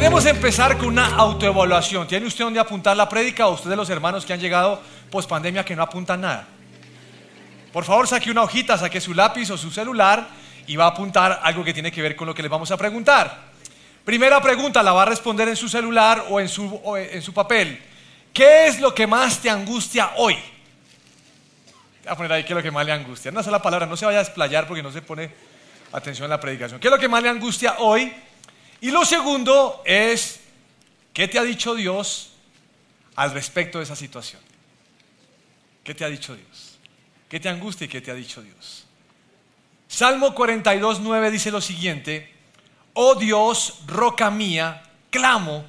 queremos empezar con una autoevaluación. ¿Tiene usted dónde apuntar la prédica o usted de los hermanos que han llegado post pandemia que no apuntan nada? Por favor, saque una hojita, saque su lápiz o su celular y va a apuntar algo que tiene que ver con lo que les vamos a preguntar. Primera pregunta, la va a responder en su celular o en su, en su papel. ¿Qué es lo que más te angustia hoy? Voy a poner ahí qué es lo que más le angustia. Una sola palabra, no se vaya a desplayar porque no se pone atención en la predicación. ¿Qué es lo que más le angustia hoy? Y lo segundo es, ¿qué te ha dicho Dios al respecto de esa situación? ¿Qué te ha dicho Dios? ¿Qué te angustia y qué te ha dicho Dios? Salmo 42, 9 dice lo siguiente, oh Dios, roca mía, clamo,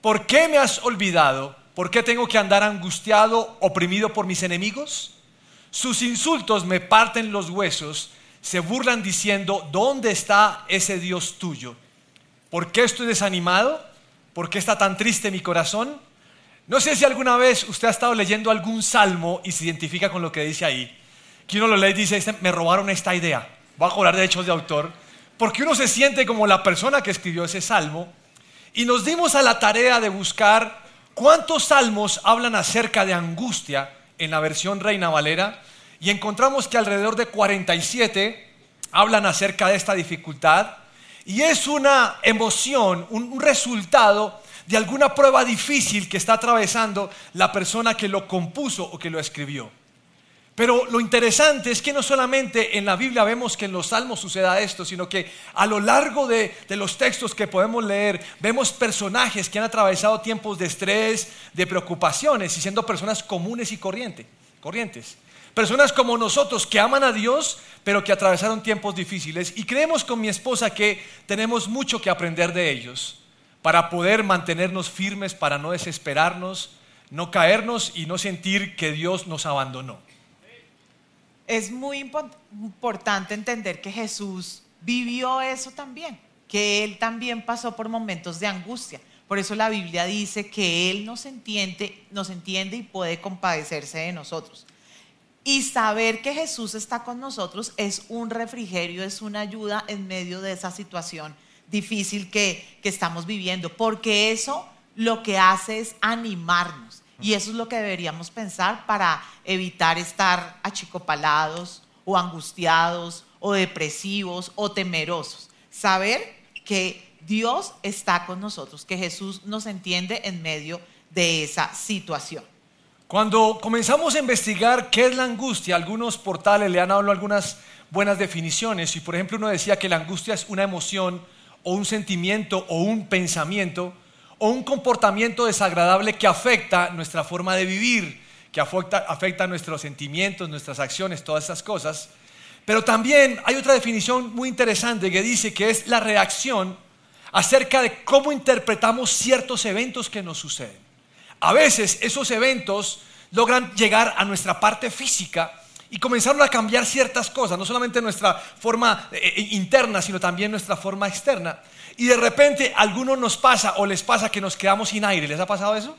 ¿por qué me has olvidado? ¿Por qué tengo que andar angustiado, oprimido por mis enemigos? Sus insultos me parten los huesos, se burlan diciendo, ¿dónde está ese Dios tuyo? ¿Por qué estoy desanimado? ¿Por qué está tan triste mi corazón? No sé si alguna vez usted ha estado leyendo algún salmo y se identifica con lo que dice ahí. Que uno lo lee y dice, este, me robaron esta idea. Voy a cobrar derechos de autor. Porque uno se siente como la persona que escribió ese salmo. Y nos dimos a la tarea de buscar cuántos salmos hablan acerca de angustia en la versión Reina Valera. Y encontramos que alrededor de 47 hablan acerca de esta dificultad. Y es una emoción, un, resultado de alguna prueba difícil que está atravesando la persona que lo compuso o que lo escribió. Pero lo interesante es que no solamente en la Biblia vemos que en los salmos suceda esto, sino que a lo largo de, de, los textos que podemos leer, vemos personajes que han atravesado tiempos de estrés, de preocupaciones, y siendo personas comunes y corriente, corrientes. Personas como nosotros que aman a Dios, pero que atravesaron tiempos difíciles. Y creemos con mi esposa que tenemos mucho que aprender de ellos para poder mantenernos firmes, para no desesperarnos, no caernos y no sentir que Dios nos abandonó. Es muy importante entender que Jesús vivió eso también, que Él también pasó por momentos de angustia. Por eso la Biblia dice que Él nos entiende, nos entiende y puede compadecerse de nosotros. Y saber que Jesús está con nosotros es un refrigerio, es una ayuda en medio de esa situación difícil que, estamos viviendo, porque eso lo que hace es animarnos. Y eso es lo que deberíamos pensar para evitar estar achicopalados o angustiados o depresivos o temerosos. Saber que Dios está con nosotros, que Jesús nos entiende en medio de esa situación. Cuando comenzamos a investigar qué es la angustia, algunos portales le han hablado algunas buenas definiciones y por ejemplo uno decía que la angustia es una emoción o un sentimiento o un pensamiento o un comportamiento desagradable que afecta nuestra forma de vivir, que afecta, afecta nuestros sentimientos, nuestras acciones, todas esas cosas. Pero también hay otra definición muy interesante que dice que es la reacción acerca de cómo interpretamos ciertos eventos que nos suceden. A veces esos eventos logran llegar a nuestra parte física y comenzaron a cambiar ciertas cosas, no solamente nuestra forma eh, eh, interna, sino también nuestra forma externa. Y de repente a algunos nos pasa o les pasa que nos quedamos sin aire. ¿Les ha pasado eso?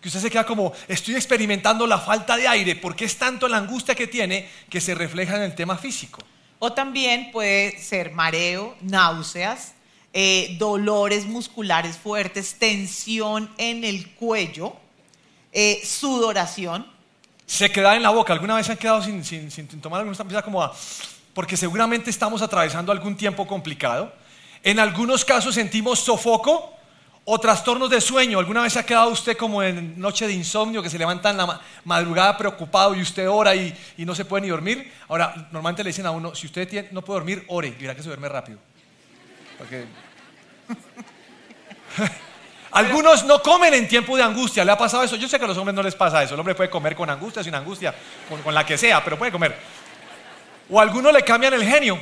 Que usted se queda como, estoy experimentando la falta de aire, porque es tanto la angustia que tiene que se refleja en el tema físico. O también puede ser mareo, náuseas, eh, dolores musculares fuertes, tensión en el cuello, eh, sudoración. Se queda en la boca. ¿Alguna vez se han quedado sin, sin, sin tomar alguna empieza como a, porque seguramente estamos atravesando algún tiempo complicado. En algunos casos sentimos sofoco o trastornos de sueño. ¿Alguna vez se ha quedado usted como en noche de insomnio que se levanta en la madrugada preocupado y usted ora y, y no se puede ni dormir? Ahora, normalmente le dicen a uno, si usted no puede dormir, ore, y verá que se duerme rápido. Algunos no comen en tiempo de angustia. ¿Le ha pasado eso? Yo sé que a los hombres no les pasa eso. El hombre puede comer con angustia, sin angustia, con, la que sea, pero puede comer. O a algunos le cambian el genio.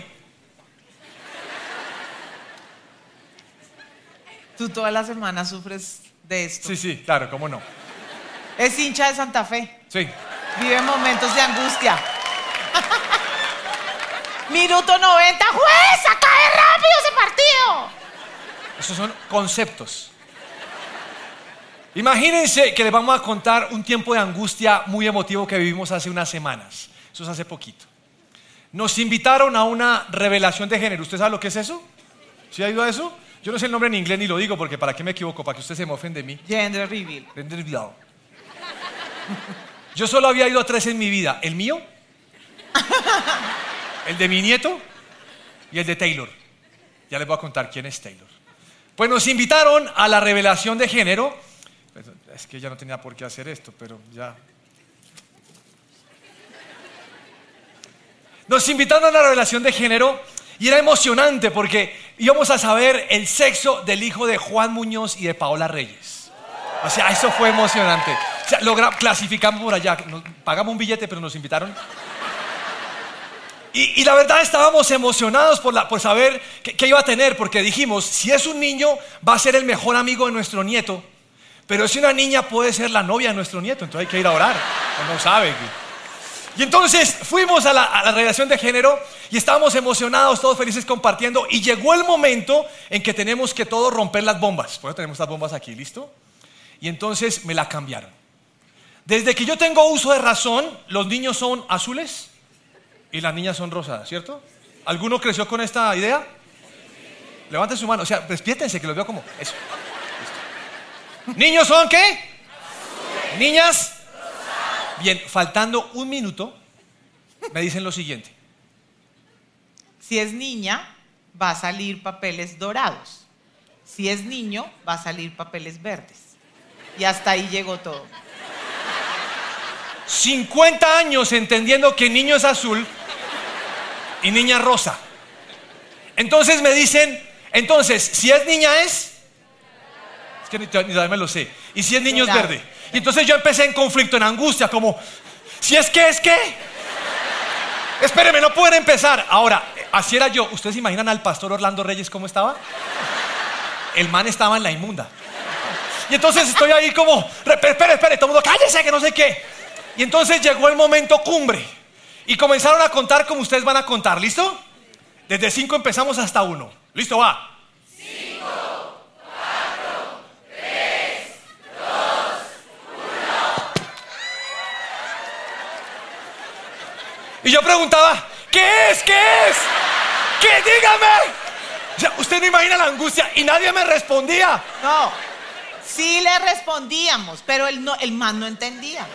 Tú toda la semana sufres de esto. Sí, sí, claro, cómo no. Es hincha de Santa Fe. Sí. Vive momentos de angustia. Minuto 90, juez, cae rápido ese partido. Esos son conceptos. Imagínense que les vamos a contar un tiempo de angustia muy emotivo que vivimos hace unas semanas. Eso es hace poquito. Nos invitaron a una revelación de género. ¿Usted sabe lo que es eso? ¿Sí ha ido a eso? Yo no sé el nombre en inglés ni lo digo porque para qué me equivoco, para que usted se me ofende de mí. Gender reveal. Gender reveal. Yo solo había ido a tres en mi vida. El mío, el de mi nieto y el de Taylor. Ya les voy a contar quién es Taylor. Pues nos invitaron a la revelación de género. Pues, es que ya no tenía por qué hacer esto, pero ya. Nos invitaron a la revelación de género y era emocionante porque íbamos a saber el sexo del hijo de Juan Muñoz y de Paola Reyes. O sea, eso fue emocionante. O sea, clasificamos por allá, pagamos un billete, pero nos invitaron. Y, la verdad estábamos emocionados por, saber qué, iba a tener, porque dijimos, si es un niño, va a ser el mejor amigo de nuestro nieto, pero si una niña puede ser la novia de nuestro nieto, entonces hay que ir a orar, no sabe. Y entonces fuimos a la, a relación de género y estábamos emocionados, todos felices compartiendo, y llegó el momento en que tenemos que todos romper las bombas. Por eso tenemos estas bombas aquí, ¿listo? Y entonces me la cambiaron. Desde que yo tengo uso de razón, los niños son azules y las niñas son rosadas, ¿cierto? ¿Alguno creció con esta idea? Levanten su mano, o sea, despiértense que los veo como eso. ¿Niños son qué? ¿Niñas? Bien, faltando un minuto, me dicen lo siguiente. Si es niña, va a salir papeles dorados. Si es niño, va a salir papeles verdes. Y hasta ahí llegó todo. 50 años entendiendo que niño es azul y niña rosa. Entonces me dicen, entonces, si es niña es... Es que ni, ni me lo sé. Y si es niño es verde. Y entonces yo empecé en conflicto, en angustia, como, si es que es que... Espéreme, no pueden empezar. Ahora, así era yo. ¿Ustedes imaginan al pastor Orlando Reyes cómo estaba? El man estaba en la inmunda. Y entonces estoy ahí como, espere, espere, todo el mundo, cállese, que no sé qué. Y entonces llegó el momento cumbre. Y comenzaron a contar como ustedes van a contar. ¿Listo? Desde cinco empezamos hasta uno. ¿Listo? Va. Y yo preguntaba, ¿qué es? ¿Qué es? ¿Qué? Dígame. usted no imagina la angustia y nadie me respondía. No. Sí le respondíamos, pero el, no, el man no entendía.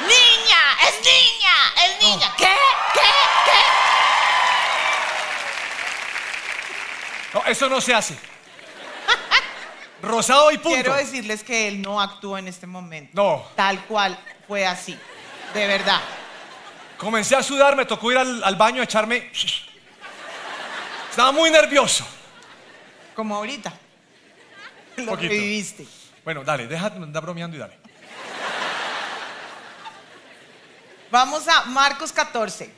¡Niña! ¡Es niña! ¡Es niña! ¿Qué? ¿Qué? ¿Qué? No, eso no se hace. Rosado y punto. Quiero decirles que él no actuó en este momento. No. Tal cual fue así. De verdad. Comencé a sudar, me tocó ir al, baño a echarme. Estaba muy nervioso. Como ahorita. Lo que viviste. Bueno, dale, deja de andar bromeando y dale. Vamos a Marcos 14,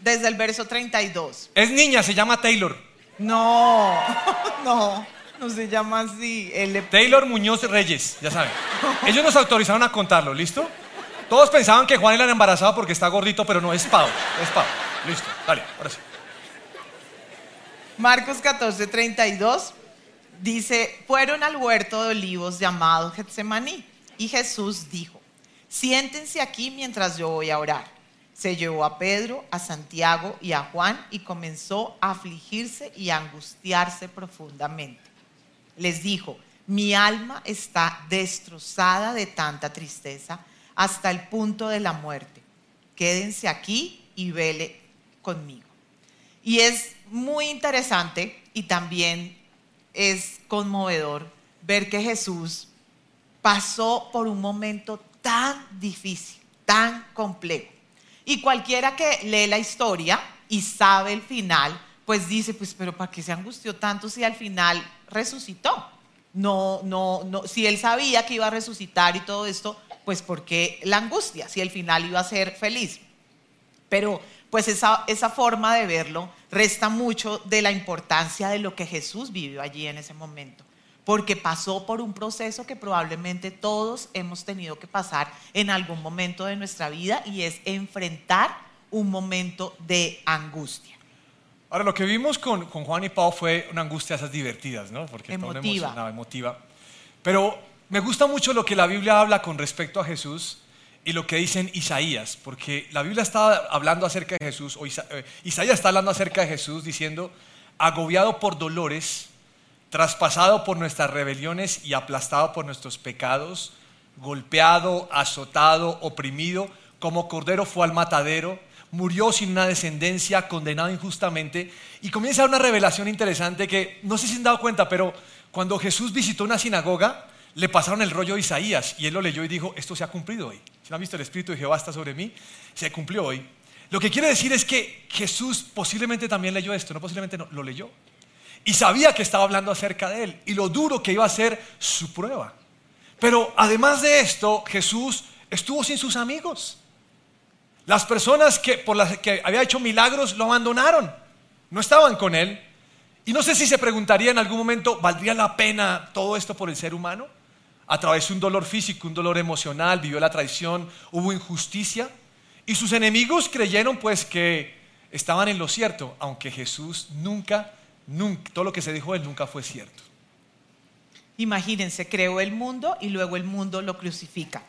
desde el verso 32. Es niña, se llama Taylor. No, no, no se llama así. Taylor Muñoz Reyes, ya saben. Ellos nos autorizaron a contarlo, ¿listo? Todos pensaban que Juan era embarazado porque está gordito, pero no, es Pau, es Pau. Listo, dale, ahora sí. Marcos 14, 32 dice, fueron al huerto de olivos llamado Getsemaní y Jesús dijo, siéntense aquí mientras yo voy a orar. Se llevó a Pedro, a Santiago y a Juan y comenzó a afligirse y a angustiarse profundamente. Les dijo, mi alma está destrozada de tanta tristeza hasta el punto de la muerte. Quédense aquí y vele conmigo. Y es muy interesante y también es conmovedor ver que Jesús pasó por un momento tan difícil, tan complejo. Y cualquiera que lee la historia y sabe el final, pues dice, pues, pero ¿para qué se angustió tanto si al final resucitó? No, no, no, si él sabía que iba a resucitar y todo esto, pues ¿por qué la angustia? Si al final iba a ser feliz. Pero pues esa, esa forma de verlo resta mucho de la importancia de lo que Jesús vivió allí en ese momento porque pasó por un proceso que probablemente todos hemos tenido que pasar en algún momento de nuestra vida y es enfrentar un momento de angustia. Ahora, lo que vimos con, Juan y Pau fue una angustia esas divertidas, ¿no? Porque emotiva. emotiva. Pero me gusta mucho lo que la Biblia habla con respecto a Jesús y lo que dice en Isaías, porque la Biblia está hablando acerca de Jesús, o eh, Isaías está hablando acerca de Jesús diciendo, agobiado por dolores, traspasado por nuestras rebeliones y aplastado por nuestros pecados, golpeado, azotado, oprimido, como cordero fue al matadero, murió sin una descendencia, condenado injustamente, y comienza una revelación interesante que no sé si han dado cuenta, pero cuando Jesús visitó una sinagoga, le pasaron el rollo de Isaías y él lo leyó y dijo, esto se ha cumplido hoy. Si no han visto el Espíritu de Jehová está sobre mí, se cumplió hoy. Lo que quiere decir es que Jesús posiblemente también leyó esto, no posiblemente no, lo leyó. Y sabía que estaba hablando acerca de él y lo duro que iba a ser su prueba. Pero además de esto, Jesús estuvo sin sus amigos. Las personas que, por las que había hecho milagros lo abandonaron, no estaban con él. Y no sé si se preguntaría en algún momento, ¿valdría la pena todo esto por el ser humano? A través de un dolor físico, un dolor emocional, vivió la traición, hubo injusticia. Y sus enemigos creyeron pues que estaban en lo cierto, aunque Jesús nunca, todo lo que se dijo él nunca fue cierto. Imagínense, creó el mundo y luego el mundo lo crucifica.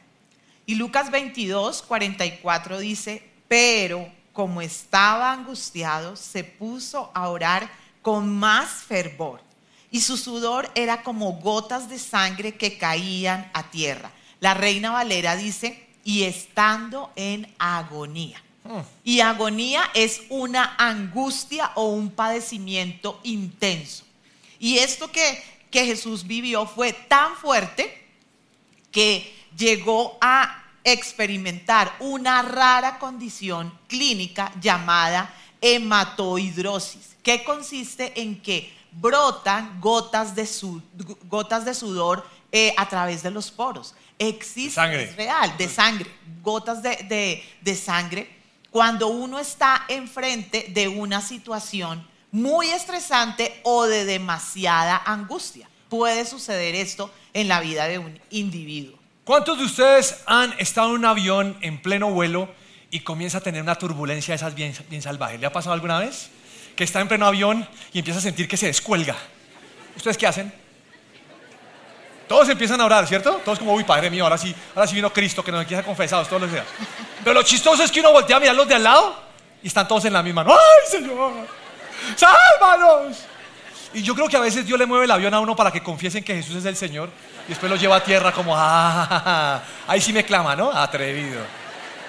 Y Lucas 22, 44 dice, pero como estaba angustiado, se puso a orar con más fervor. Y su sudor era como gotas de sangre que caían a tierra. La reina Valera dice, y estando en agonía. Y agonía es una angustia o un padecimiento intenso. Y esto que, que Jesús vivió fue tan fuerte que llegó a experimentar una rara condición clínica llamada hematohidrosis, que consiste en que brotan gotas de, gotas de sudor eh, a través de los poros. Existe, es real, de sangre, gotas de, de sangre, cuando uno está enfrente de una situación muy estresante o de demasiada angustia. Puede suceder esto en la vida de un individuo. ¿Cuántos de ustedes han estado en un avión en pleno vuelo y comienza a tener una turbulencia de esas bien, bien salvajes? ¿Le ha pasado alguna vez? Que está en pleno avión y empieza a sentir que se descuelga. ¿Ustedes qué hacen? Todos empiezan a orar, ¿cierto? Todos como, uy, Padre mío, ahora sí, ahora sí vino Cristo que nos empieza confesados todos los días. Pero lo chistoso es que uno voltea a mirar los de al lado y están todos en la misma. ¡Ay, Señor! ¡Sálvanos! Y yo creo que a veces Dios le mueve el avión a uno para que confiesen que Jesús es el Señor y después lo lleva a tierra como, ah, ahí sí me clama, ¿no? Atrevido.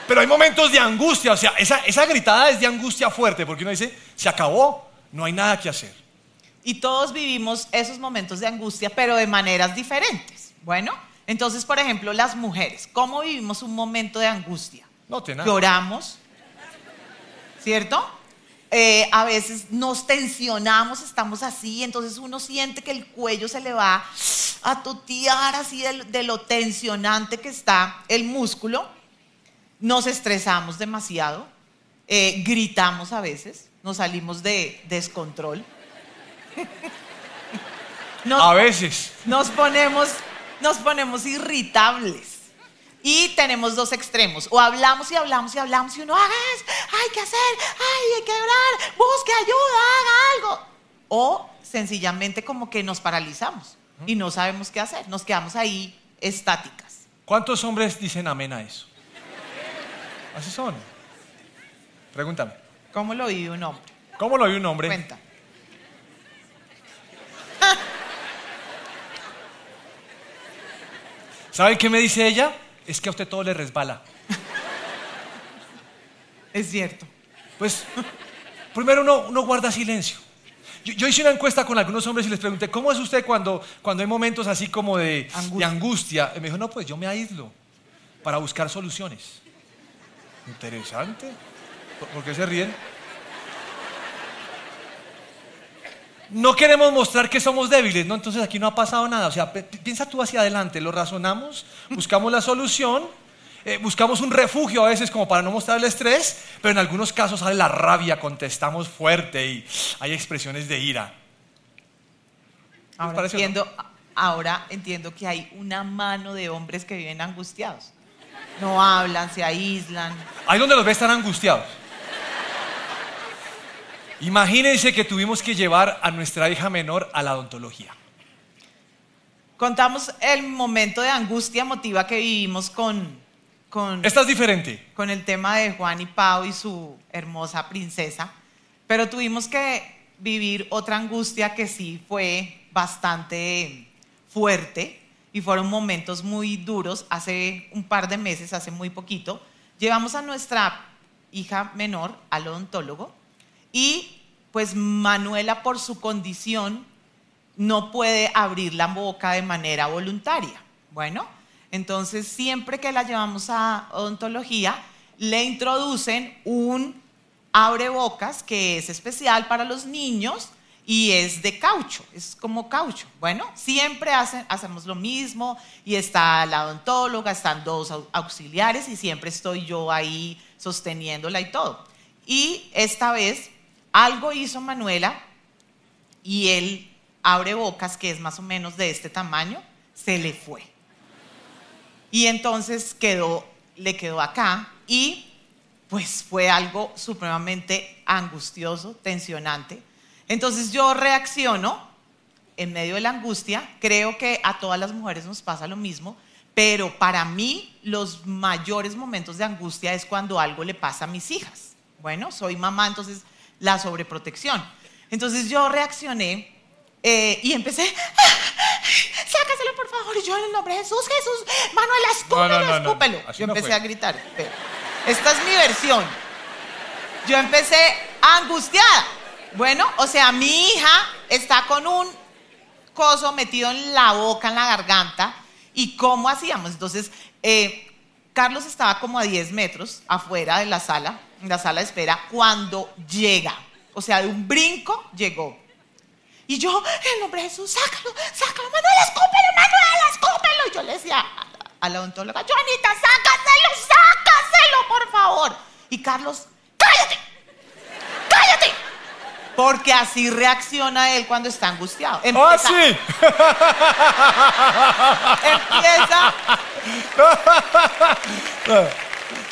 Pero hay momentos de angustia, o sea, esa, esa gritada es de angustia fuerte, porque uno dice, se acabó, no hay nada que hacer. Y todos vivimos esos momentos de angustia, pero de maneras diferentes. Bueno, entonces, por ejemplo, las mujeres, ¿cómo vivimos un momento de angustia? No te Lloramos, ¿cierto? Eh, a veces nos tensionamos, estamos así, entonces uno siente que el cuello se le va a totear así de, lo tensionante que está el músculo. Nos estresamos demasiado, eh, gritamos a veces, nos salimos de descontrol. a veces. Nos ponemos, nos ponemos irritables. Y tenemos dos extremos. O hablamos y hablamos y hablamos y uno, haga hay que hacer, ay, hay que orar, busque ayuda, haga algo. O sencillamente como que nos paralizamos y no sabemos qué hacer. Nos quedamos ahí estáticas. ¿Cuántos hombres dicen amén a eso? Así son. Pregúntame. ¿Cómo lo vive un hombre? ¿Cómo lo vive un hombre? Cuenta. ¿Saben qué me dice ella? es que a usted todo le resbala. Es cierto. Pues, primero uno, guarda silencio. Yo, hice una encuesta con algunos hombres y les pregunté, ¿cómo es usted cuando, cuando hay momentos así como de angustia. de angustia? Y me dijo, no, pues yo me aíslo para buscar soluciones. Interesante. ¿Por qué se ríen? No queremos mostrar que somos débiles, ¿no? Entonces aquí no ha pasado nada. O sea, piensa tú hacia adelante, lo razonamos, buscamos la solución, eh, buscamos un refugio a veces como para no mostrar el estrés, pero en algunos casos sale la rabia, contestamos fuerte y hay expresiones de ira. Ahora entiendo, ahora entiendo que hay una mano de hombres que viven angustiados. No hablan, se aíslan. Ahí donde los ves están angustiados. Imagínense que tuvimos que llevar a nuestra hija menor a la odontología. Contamos el momento de angustia emotiva que vivimos con, con... Esta es diferente. Con el tema de Juan y Pau y su hermosa princesa. Pero tuvimos que vivir otra angustia que sí fue bastante fuerte y fueron momentos muy duros hace un par de meses, hace muy poquito. Llevamos a nuestra hija menor al odontólogo y pues Manuela por su condición no puede abrir la boca de manera voluntaria. Bueno, entonces siempre que la llevamos a odontología, le introducen un abrebocas que es especial para los niños y es de caucho, es como caucho. Bueno, siempre hacemos lo mismo y está la odontóloga, están dos auxiliares y siempre estoy yo ahí sosteniéndola y todo. Y esta vez algo hizo Manuela y el abrebocas, que es más o menos de este tamaño, se le fue. Y entonces quedó, le quedó acá y pues fue algo supremamente angustioso, tensionante. Entonces yo reacciono en medio de la angustia, creo que a todas las mujeres nos pasa lo mismo, pero para mí los mayores momentos de angustia es cuando algo le pasa a mis hijas. Bueno, soy mamá, entonces la sobreprotección. Entonces yo reaccioné eh, y empecé, sácaselo por favor, y yo en el nombre de Jesús, Jesús, Manuel, escúpelo, escúpelo. yo empecé a gritar. Esta es mi versión. Yo empecé angustiada. Bueno, o sea, mi hija está con un coso metido en la boca, en la garganta. ¿Y cómo hacíamos? Entonces, eh, Carlos estaba como a 10 metros afuera de la sala, en la sala de espera, cuando llega. O sea, de un brinco llegó. Y yo, en nombre de Jesús, sácalo, sácalo, Manuel, escúpelo, Manuel, escúpelo. Y yo le decía a la odontóloga, Joanita, sácaselo, sácaselo, por favor. Y Carlos, cállate, cállate. Porque así reacciona él cuando está angustiado. ¡Ah, sí! empieza.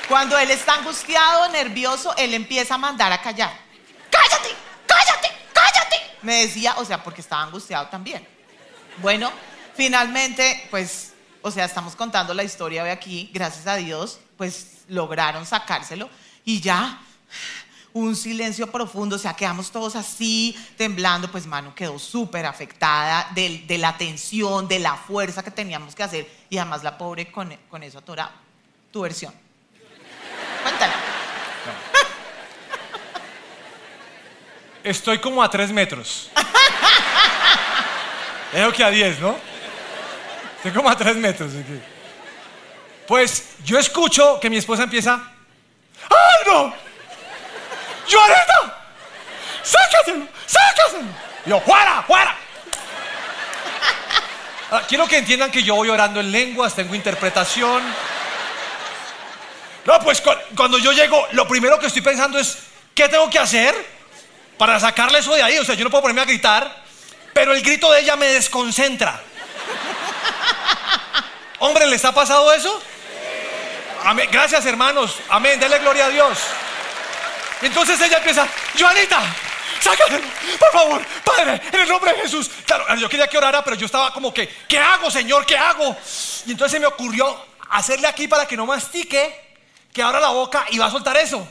Cuando él está angustiado, nervioso, él empieza a mandar a callar. ¡Cállate! ¡Cállate! Me decía, o sea, porque estaba angustiado también. Bueno, finalmente, pues, o sea, estamos contando la historia hoy aquí, gracias a Dios, pues lograron sacárselo y ya un silencio profundo, o sea, quedamos todos así, temblando, pues Manu quedó súper afectada de, la tensión, de la fuerza que teníamos que hacer y además la pobre con, con eso atorada. Tu versión. Cuéntala. Estoy como a tres metros. Creo que a diez, ¿no? Estoy como a tres metros. Pues yo escucho que mi esposa empieza. ¡Ay, no! ¡Joanita! ¡Sácaselo! ¡Sácaselo! Y yo, ¡fuera! ¡fuera! Ah, quiero que entiendan que yo voy orando en lenguas, tengo interpretación. No, pues cuando yo llego, lo primero que estoy pensando es, ¿qué tengo que hacer? para sacarle eso de ahí. O sea, yo no puedo ponerme a gritar, pero el grito de ella me desconcentra. Hombre, ¿les ha pasado eso? Amén. Gracias, hermanos. Amén. Dele gloria a Dios. Entonces ella empieza, Joanita, sácate, por favor, Padre, en el nombre de Jesús. Claro, yo quería que orara, pero yo estaba como que, ¿qué hago, Señor? ¿Qué hago? Y entonces se me ocurrió hacerle aquí para que no mastique, que abra la boca y va a soltar eso.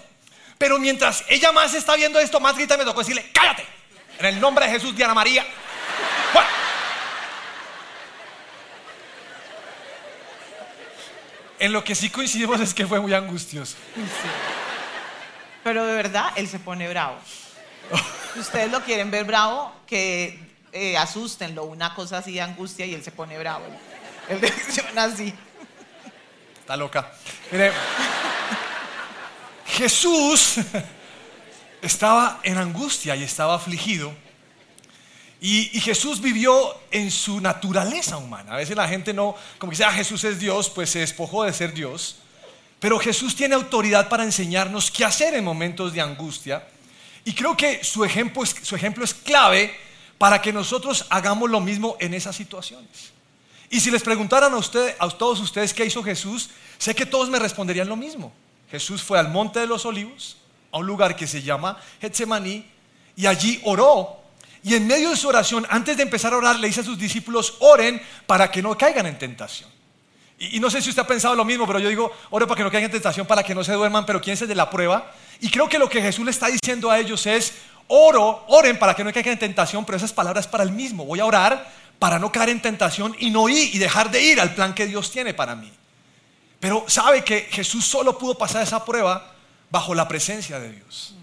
Pero mientras ella más está viendo esto, más grita me tocó decirle, cállate. En el nombre de Jesús, Diana María. En lo que sí coincidimos es que fue muy angustioso. Pero de verdad, él se pone bravo. Si ustedes lo quieren ver bravo, que eh, asustenlo, una cosa así de angustia y él se pone bravo. Él reacciona así. Está loca. Mire. Jesús estaba en angustia y estaba afligido. Y, Jesús vivió en su naturaleza humana. A veces la gente no, como que sea ah, Jesús es Dios, pues se despojó de ser Dios. Pero Jesús tiene autoridad para enseñarnos qué hacer en momentos de angustia. Y creo que su ejemplo es, su ejemplo es clave para que nosotros hagamos lo mismo en esas situaciones. Y si les preguntaran a, usted, a todos ustedes qué hizo Jesús, sé que todos me responderían lo mismo. Jesús fue al monte de los olivos, a un lugar que se llama Getsemaní, y allí oró. Y en medio de su oración, antes de empezar a orar, le dice a sus discípulos, oren para que no caigan en tentación. Y, no sé si usted ha pensado lo mismo, pero yo digo, oren para que no caigan en tentación, para que no se duerman, pero quién es de la prueba. Y creo que lo que Jesús le está diciendo a ellos es, oro, oren para que no caigan en tentación, pero esas palabras para el mismo. Voy a orar para no caer en tentación y no ir y dejar de ir al plan que Dios tiene para mí. Pero sabe que Jesús solo pudo pasar esa prueba bajo la presencia de Dios.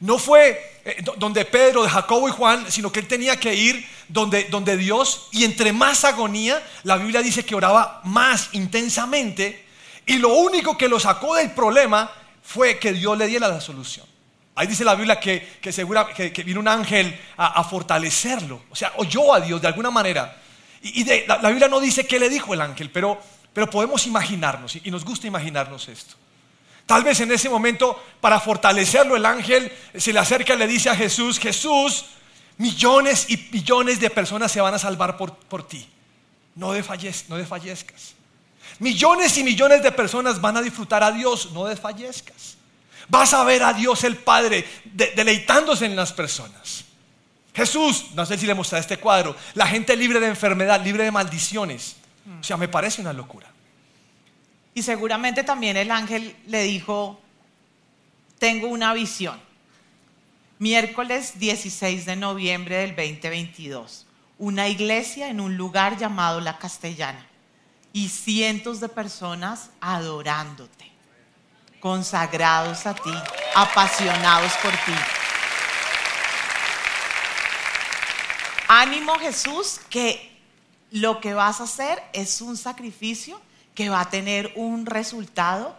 No fue eh, donde Pedro, de Jacobo y Juan, sino que él tenía que ir donde, Dios, y entre más agonía, la Biblia dice que oraba más intensamente, y lo único que lo sacó del problema fue que Dios le diera la solución. Ahí dice la Biblia que, que, segura, que, vino un ángel a, fortalecerlo, o sea, oyó a Dios de alguna manera. Y, la, Biblia no dice qué le dijo el ángel, pero, pero podemos imaginarnos, y nos gusta imaginarnos esto. Tal vez en ese momento, para fortalecerlo, el ángel se le acerca y le dice a Jesús, Jesús, millones y millones de personas se van a salvar por, por ti. No, desfallezcas, no desfallezcas. Millones y millones de personas van a disfrutar a Dios, no desfallezcas. Vas a ver a Dios el Padre deleitándose en las personas. Jesús, no sé si le mostré este cuadro, la gente libre de enfermedad, libre de maldiciones. O sea, me parece una locura. Y seguramente también el ángel le dijo, tengo una visión. Miércoles 16 de noviembre del 2022, una iglesia en un lugar llamado La Castellana y cientos de personas adorándote, consagrados a ti, apasionados por ti. Ánimo Jesús, que lo que vas a hacer es un sacrificio que va a tener un resultado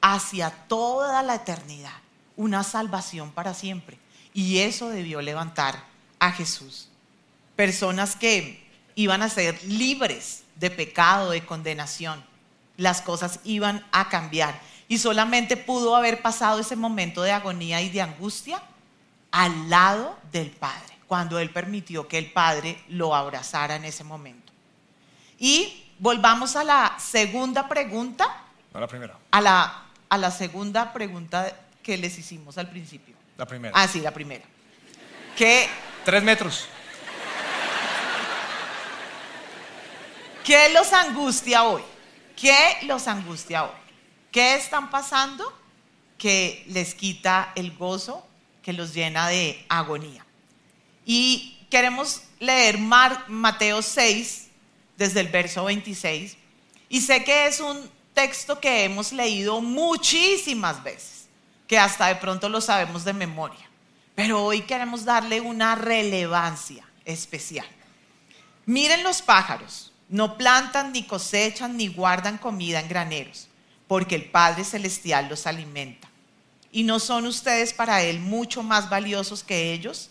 hacia toda la eternidad, una salvación para siempre. Y eso debió levantar a Jesús. Personas que iban a ser libres de pecado, de condenación. Las cosas iban a cambiar. Y solamente pudo haber pasado ese momento de agonía y de angustia al lado del Padre, cuando Él permitió que el Padre lo abrazara en ese momento. Y volvamos a la segunda pregunta. A la primera. A la, a la segunda pregunta que les hicimos al principio. La primera. Ah, sí, la primera. ¿Qué? Tres metros. ¿Qué los angustia hoy? ¿Qué los angustia hoy? ¿Qué están pasando que les quita el gozo, que los llena de agonía? Y queremos leer Mateo 6, desde el verso 26. Y sé que es un texto que hemos leído muchísimas veces, que hasta de pronto lo sabemos de memoria. Pero hoy queremos darle una relevancia especial. Miren los pájaros, no plantan ni cosechan ni guardan comida en graneros, porque el Padre Celestial los alimenta. ¿Y no son ustedes para Él mucho más valiosos que ellos?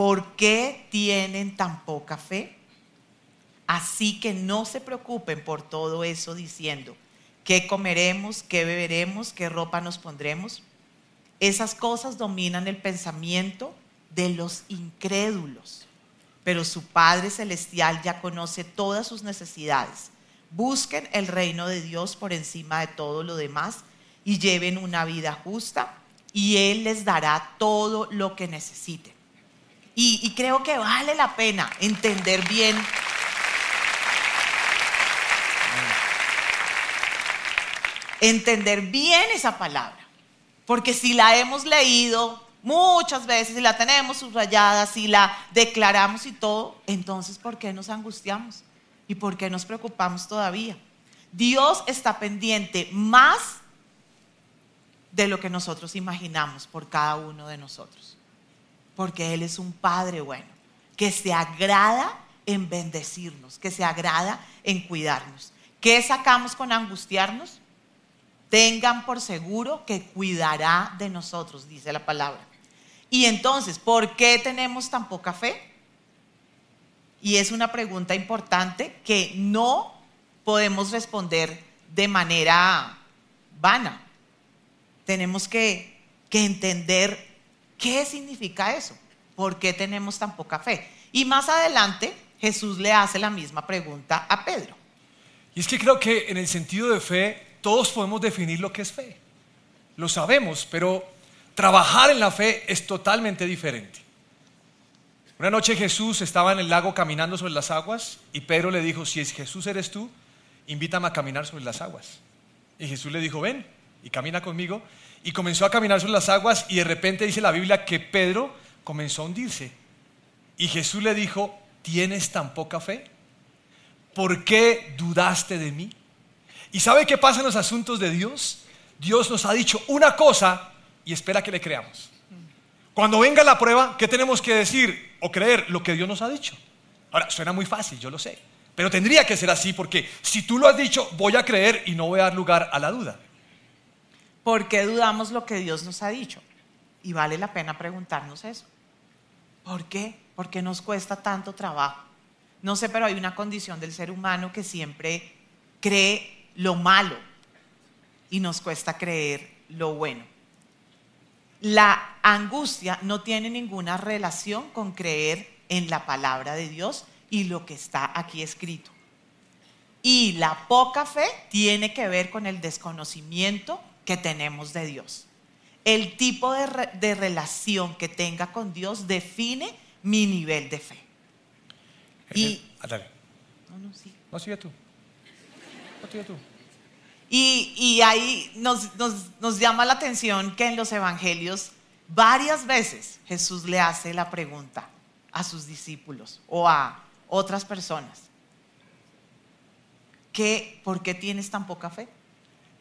¿Por qué tienen tan poca fe? Así que no se preocupen por todo eso diciendo, ¿qué comeremos? ¿Qué beberemos? ¿Qué ropa nos pondremos? Esas cosas dominan el pensamiento de los incrédulos, pero su Padre Celestial ya conoce todas sus necesidades. Busquen el reino de Dios por encima de todo lo demás y lleven una vida justa y Él les dará todo lo que necesiten. Y, creo que vale la pena entender bien entender bien esa palabra. Porque si la hemos leído muchas veces, y la tenemos subrayada, si la declaramos y todo, entonces ¿por qué nos angustiamos? ¿Y por qué nos preocupamos todavía? Dios está pendiente más de lo que nosotros imaginamos por cada uno de nosotros porque Él es un Padre bueno, que se agrada en bendecirnos, que se agrada en cuidarnos. ¿Qué sacamos con angustiarnos? Tengan por seguro que cuidará de nosotros, dice la palabra. Y entonces, ¿por qué tenemos tan poca fe? Y es una pregunta importante que no podemos responder de manera vana. Tenemos que, que entender ¿qué significa eso? ¿Por qué tenemos tan poca fe? Y más adelante Jesús le hace la misma pregunta a Pedro. Y es que creo que en el sentido de fe todos podemos definir lo que es fe. Lo sabemos, pero trabajar en la fe es totalmente diferente. Una noche Jesús estaba en el lago caminando sobre las aguas y Pedro le dijo, si es Jesús eres tú, invítame a caminar sobre las aguas. Y Jesús le dijo, ven y camina conmigo. Y comenzó a caminar sobre las aguas y de repente dice la Biblia que Pedro comenzó a hundirse. Y Jesús le dijo, ¿tienes tan poca fe? ¿Por qué dudaste de mí? ¿Y sabe qué pasa en los asuntos de Dios? Dios nos ha dicho una cosa y espera que le creamos. Cuando venga la prueba, ¿qué tenemos que decir o creer? Lo que Dios nos ha dicho. Ahora, suena muy fácil, yo lo sé. Pero tendría que ser así porque si tú lo has dicho, voy a creer y no voy a dar lugar a la duda. ¿Por qué dudamos lo que Dios nos ha dicho? Y vale la pena preguntarnos eso. ¿Por qué? Porque nos cuesta tanto trabajo. No sé, pero hay una condición del ser humano que siempre cree lo malo y nos cuesta creer lo bueno. La angustia no tiene ninguna relación con creer en la palabra de Dios y lo que está aquí escrito. Y la poca fe tiene que ver con el desconocimiento que tenemos de Dios. El tipo de, relación que tenga con Dios define mi nivel de fe. Y, ah, No, no, sí. No, sigue tú. No, sigue tú. Y, ahí nos, nos, llama la atención que en los evangelios varias veces Jesús le hace la pregunta a sus discípulos o a otras personas. ¿Qué, ¿Por qué tienes tan poca fe?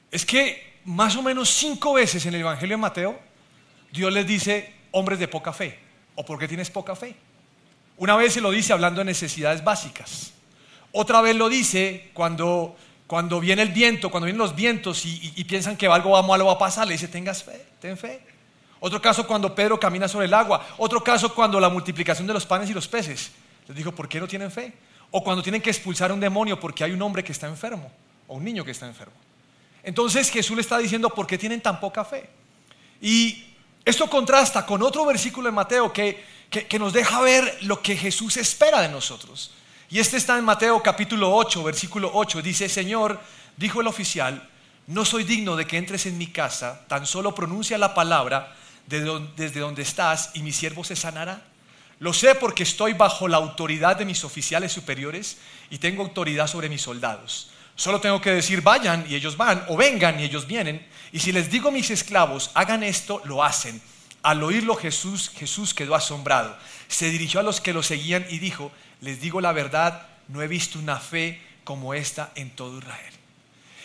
Es que más o menos cinco veces en el Evangelio de Mateo Dios les dice hombres de poca fe o por qué tienes poca fe. Una vez se lo dice hablando de necesidades básicas. Otra vez lo dice cuando, cuando viene el viento, cuando vienen los vientos y, piensan que algo malo va a pasar, le dice, tengas fe, ten fe. Otro caso cuando Pedro camina sobre el agua. Otro caso cuando la multiplicación de los panes y los peces. Les dijo, ¿por qué no tienen fe? O cuando tienen que expulsar a un demonio porque hay un hombre que está enfermo o un niño que está enfermo. Entonces Jesús le está diciendo, ¿por qué tienen tan poca fe? Y esto contrasta con otro versículo de Mateo que que, nos deja ver lo que Jesús espera de nosotros. Y este está en Mateo capítulo 8, versículo 8. Dice, Señor, dijo el oficial, no soy digno de que entres en mi casa, tan solo pronuncia la palabra desde donde estás y mi siervo se sanará. Lo sé porque estoy bajo la autoridad de mis oficiales superiores y tengo autoridad sobre mis soldados. Solo tengo que decir vayan y ellos van, o vengan y ellos vienen. Y si les digo a mis esclavos, hagan esto, lo hacen. Al oírlo Jesús, Jesús quedó asombrado. Se dirigió a los que lo seguían y dijo, les digo la verdad, no he visto una fe como esta en todo Israel.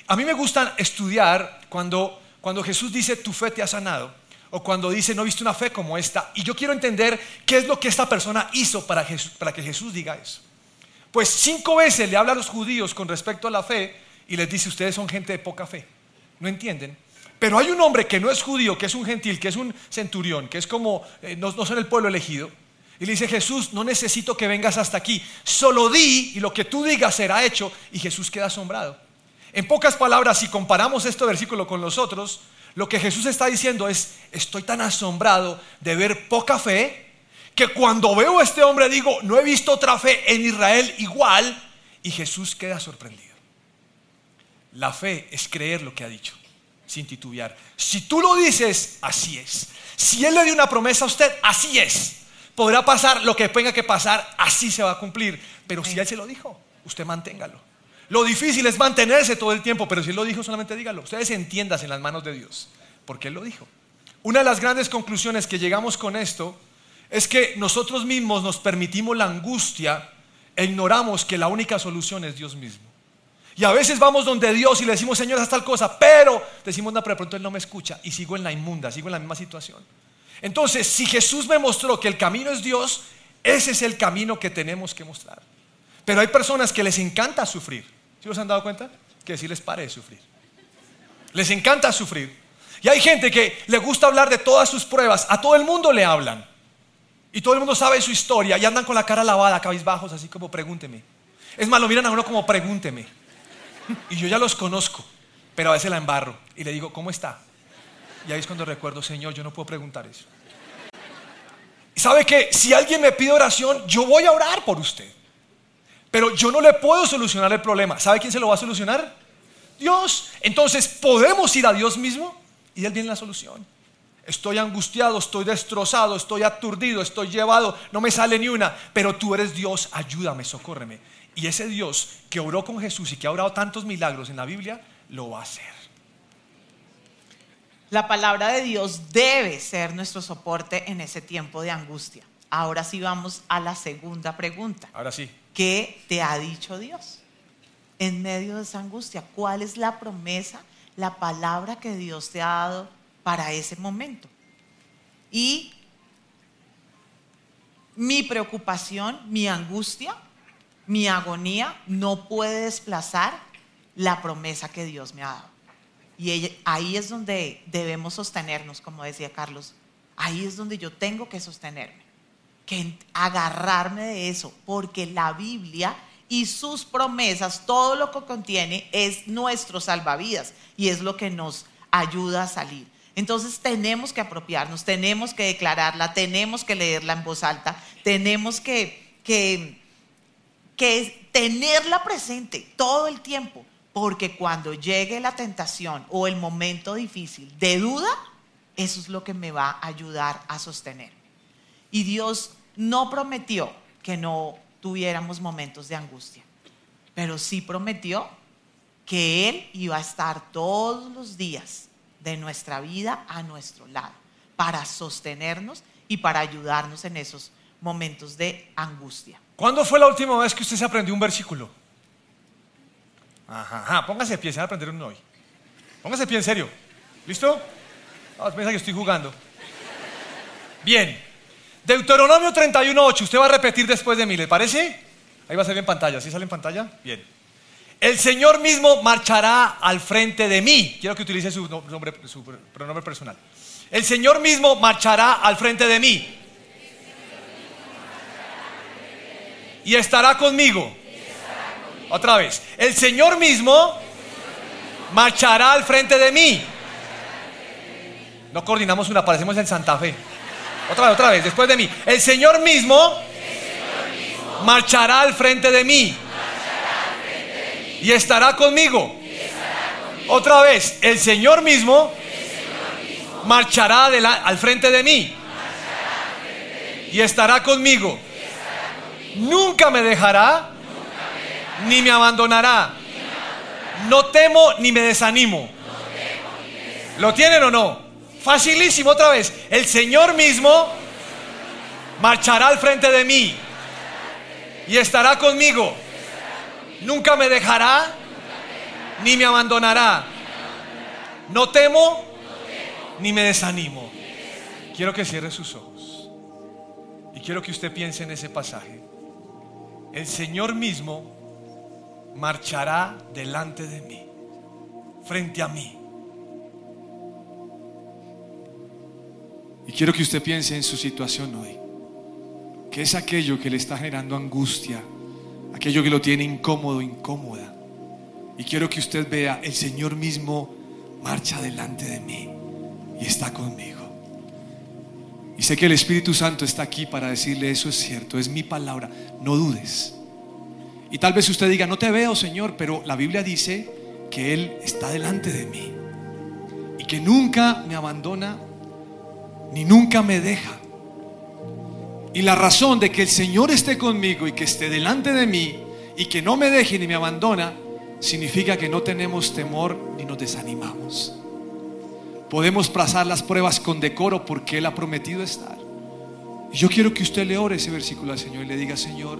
A mí me gusta estudiar cuando, cuando Jesús dice, tu fe te ha sanado, o cuando dice, no he visto una fe como esta, y yo quiero entender qué es lo que esta persona hizo para, para que Jesús diga eso. Pues cinco veces le habla a los judíos con respecto a la fe y les dice, ustedes son gente de poca fe. ¿No entienden? Pero hay un hombre que no es judío, que es un gentil, que es un centurión, que es como, eh, no, son el pueblo elegido. Y le dice, Jesús, no necesito que vengas hasta aquí, solo di y lo que tú digas será hecho. Y Jesús queda asombrado. En pocas palabras, si comparamos este versículo con los otros, lo que Jesús está diciendo es, estoy tan asombrado de ver poca fe, que cuando veo a este hombre digo, no he visto otra fe en Israel igual, y Jesús queda sorprendido. La fe es creer lo que ha dicho sin titubear. Si tú lo dices, así es. Si Él le dio una promesa a usted, así es. Podrá pasar lo que tenga que pasar, así se va a cumplir. Pero si Él se lo dijo, usted manténgalo. Lo difícil es mantenerse todo el tiempo, pero si Él lo dijo, solamente dígalo. Ustedes entiendas en las manos de Dios, porque Él lo dijo. Una de las grandes conclusiones que llegamos con esto es que nosotros mismos nos permitimos la angustia e ignoramos que la única solución es Dios mismo. Y a veces vamos donde Dios y le decimos, Señor, haz tal cosa, pero decimos, no, pero pronto Él no me escucha y sigo en la inmunda, sigo en la misma situación. Entonces, si Jesús me mostró que el camino es Dios, ese es el camino que tenemos que mostrar. Pero hay personas que les encanta sufrir. ¿Sí os han dado cuenta? Que si les pare de sufrir. Les encanta sufrir. Y hay gente que le gusta hablar de todas sus pruebas. A todo el mundo le hablan. Y todo el mundo sabe su historia. Y andan con la cara lavada, cabizbajos, así como pregúnteme. Es más, lo miran a uno como pregúnteme. Y yo ya los conozco, pero a veces la embarro y le digo, ¿cómo está? Y ahí es cuando recuerdo, Señor, yo no puedo preguntar eso. sabe que si alguien me pide oración, yo voy a orar por usted. Pero yo no le puedo solucionar el problema. ¿Sabe quién se lo va a solucionar? Dios. Entonces podemos ir a Dios mismo y Él viene la solución. Estoy angustiado, estoy destrozado, estoy aturdido, estoy llevado, no me sale ni una, pero tú eres Dios, ayúdame, socórreme. Y ese Dios que oró con Jesús y que ha orado tantos milagros en la Biblia, lo va a hacer. La palabra de Dios debe ser nuestro soporte en ese tiempo de angustia. Ahora sí vamos a la segunda pregunta. Ahora sí. ¿Qué te ha dicho Dios en medio de esa angustia? ¿Cuál es la promesa, la palabra que Dios te ha dado para ese momento? Y mi preocupación, mi angustia, mi agonía no puede desplazar la promesa que Dios me ha dado. Y ahí es donde debemos sostenernos, como decía Carlos. Ahí es donde yo tengo que sostenerme, que agarrarme de eso, porque la Biblia y sus promesas, todo lo que contiene es nuestro salvavidas y es lo que nos ayuda a salir. Entonces tenemos que apropiarnos, tenemos que declararla, tenemos que leerla en voz alta, tenemos que, que, que tenerla presente todo el tiempo porque cuando llegue la tentación o el momento difícil de duda, eso es lo que me va a ayudar a sostenerme. Y Dios no prometió que no tuviéramos momentos de angustia, pero sí prometió que Él iba a estar todos los días de nuestra vida a nuestro lado para sostenernos y para ayudarnos en esos momentos de angustia. ¿Cuándo fue la última vez que usted se aprendió un versículo? Ajá, póngase de pie, se va a aprender uno hoy. Póngase pie en serio. ¿Listo? Piensa que estoy jugando. Bien. Deuteronomio 31.8, usted va a repetir después de mí, ¿le parece? Ahí va a salir en pantalla, ¿sí sale en pantalla? Bien. El Señor mismo marchará al frente de mí. Quiero que utilice su, nombre, su pronombre personal. El Señor mismo marchará al frente de mí. Y estará conmigo otra vez. El Señor mismo marchará al frente de mí. No coordinamos una, parecemos en Santa Fe. Otra vez, otra vez, después de mí. El Señor mismo marchará al frente de mí. Y estará conmigo. Otra vez, el Señor mismo marchará al frente de mí. Y estará conmigo. Nunca me dejará ni me abandonará. No temo ni me desanimo. ¿Lo tienen o no? Facilísimo otra vez. El Señor mismo marchará al frente de mí y estará conmigo. Nunca me dejará ni me abandonará. No temo ni me desanimo. Quiero que cierre sus ojos y quiero que usted piense en ese pasaje. El Señor mismo marchará delante de mí, frente a mí. Y quiero que usted piense en su situación hoy, que es aquello que le está generando angustia, aquello que lo tiene incómodo, incómoda. Y quiero que usted vea, el Señor mismo marcha delante de mí y está conmigo. Y sé que el Espíritu Santo está aquí para decirle, eso es cierto, es mi palabra, no dudes. Y tal vez usted diga, no te veo, Señor, pero la Biblia dice que Él está delante de mí y que nunca me abandona ni nunca me deja. Y la razón de que el Señor esté conmigo y que esté delante de mí y que no me deje ni me abandona, significa que no tenemos temor ni nos desanimamos. Podemos pasar las pruebas con decoro porque Él ha prometido estar. Yo quiero que usted le ore ese versículo al Señor y le diga, Señor,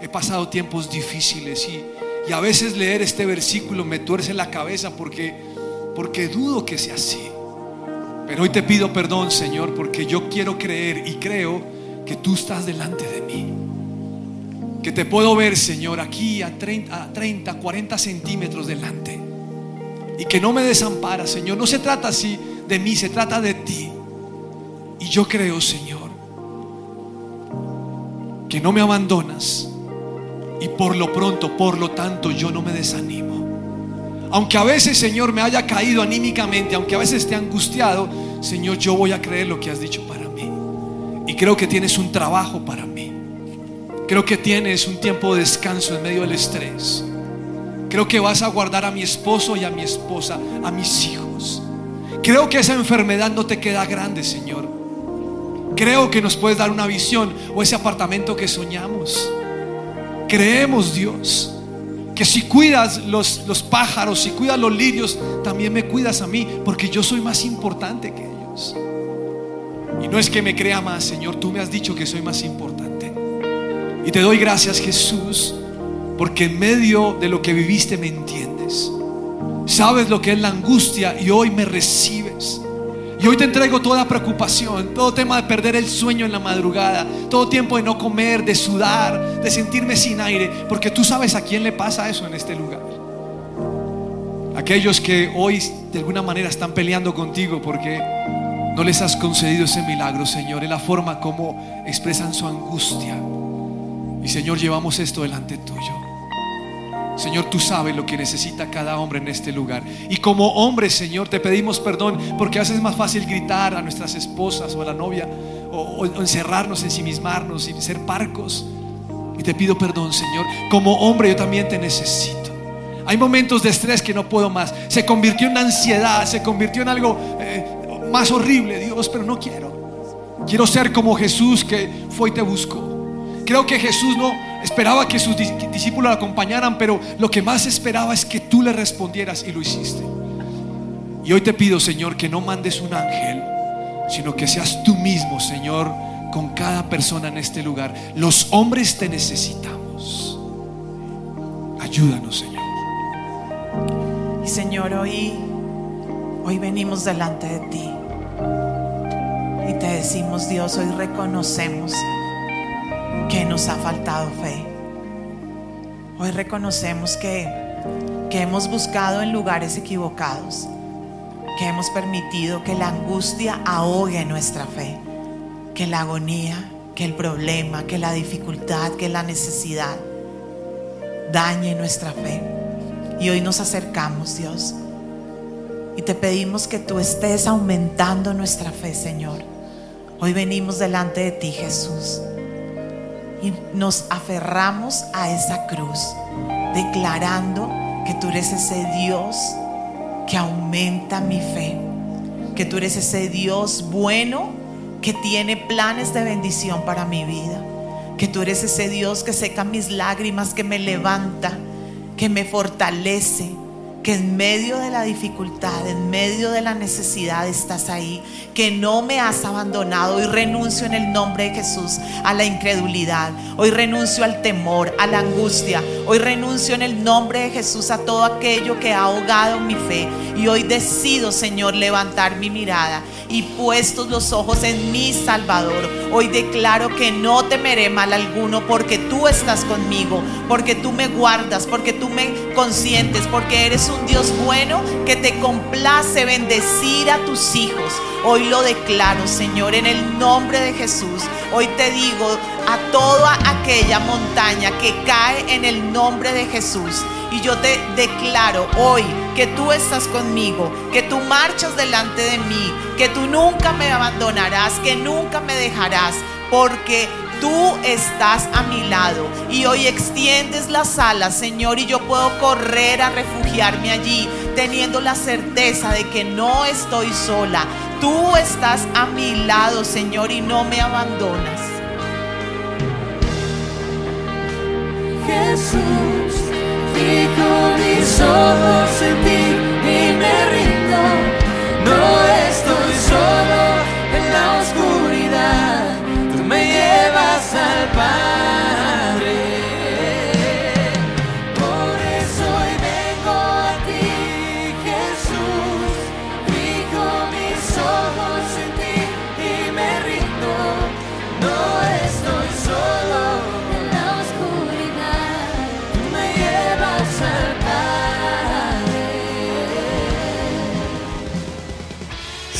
he pasado tiempos difíciles y, y a veces leer este versículo me tuerce la cabeza porque, porque dudo que sea así. Pero hoy te pido perdón, Señor, porque yo quiero creer y creo que tú estás delante de mí. Que te puedo ver, Señor, aquí a 30, a 30 40 centímetros delante. Y que no me desampara, Señor. No se trata así de mí, se trata de ti. Y yo creo, Señor, que no me abandonas y por lo pronto, por lo tanto, yo no me desanimo. Aunque a veces, Señor, me haya caído anímicamente, aunque a veces esté angustiado, Señor, yo voy a creer lo que has dicho para. Y creo que tienes un trabajo para mí. Creo que tienes un tiempo de descanso en medio del estrés. Creo que vas a guardar a mi esposo y a mi esposa, a mis hijos. Creo que esa enfermedad no te queda grande, Señor. Creo que nos puedes dar una visión o ese apartamento que soñamos. Creemos, Dios, que si cuidas los, los pájaros, si cuidas los lirios, también me cuidas a mí, porque yo soy más importante que ellos. Y no es que me crea más, Señor, tú me has dicho que soy más importante. Y te doy gracias, Jesús, porque en medio de lo que viviste me entiendes. Sabes lo que es la angustia y hoy me recibes. Y hoy te entrego toda preocupación, todo tema de perder el sueño en la madrugada, todo tiempo de no comer, de sudar, de sentirme sin aire, porque tú sabes a quién le pasa eso en este lugar. Aquellos que hoy de alguna manera están peleando contigo porque no les has concedido ese milagro, Señor, en la forma como expresan su angustia. Y Señor, llevamos esto delante tuyo. Señor, tú sabes lo que necesita cada hombre en este lugar. Y como hombre, Señor, te pedimos perdón porque a es más fácil gritar a nuestras esposas o a la novia o, o encerrarnos, ensimismarnos y ser parcos. Y te pido perdón, Señor. Como hombre yo también te necesito. Hay momentos de estrés que no puedo más. Se convirtió en ansiedad, se convirtió en algo eh, más horrible, Dios, pero no quiero. Quiero ser como Jesús que fue y te buscó. Creo que Jesús no esperaba que sus discípulos lo acompañaran, pero lo que más esperaba es que tú le respondieras y lo hiciste. Y hoy te pido, Señor, que no mandes un ángel, sino que seas tú mismo, Señor, con cada persona en este lugar. Los hombres te necesitamos. Ayúdanos, Señor. Y Señor, hoy, hoy venimos delante de ti. Y te decimos, Dios, hoy reconocemos que nos ha faltado fe. Hoy reconocemos que, que hemos buscado en lugares equivocados, que hemos permitido que la angustia ahogue nuestra fe, que la agonía, que el problema, que la dificultad, que la necesidad dañe nuestra fe. Y hoy nos acercamos, Dios, y te pedimos que tú estés aumentando nuestra fe, Señor. Hoy venimos delante de ti, Jesús y nos aferramos a esa cruz, declarando que tú eres ese Dios que aumenta mi fe, que tú eres ese Dios bueno que tiene planes de bendición para mi vida, que tú eres ese Dios que seca mis lágrimas, que me levanta, que me fortalece que en medio de la dificultad, en medio de la necesidad estás ahí, que no me has abandonado. Hoy renuncio en el nombre de Jesús a la incredulidad, hoy renuncio al temor, a la angustia, hoy renuncio en el nombre de Jesús a todo aquello que ha ahogado mi fe y hoy decido, Señor, levantar mi mirada y puestos los ojos en mi Salvador. Hoy declaro que no temeré mal alguno porque tú estás conmigo, porque tú me guardas, porque tú me consientes, porque eres un Dios bueno que te complace bendecir a tus hijos. Hoy lo declaro, Señor, en el nombre de Jesús. Hoy te digo a toda aquella montaña que cae en el nombre de Jesús. Y yo te declaro hoy que tú estás conmigo, que tú marchas delante de mí, que tú nunca me abandonarás, que nunca me dejarás, porque Tú estás a mi lado y hoy extiendes las alas, Señor, y yo puedo correr a refugiarme allí, teniendo la certeza de que no estoy sola. Tú estás a mi lado, Señor, y no me abandonas. Jesús, fijo mis ojos en ti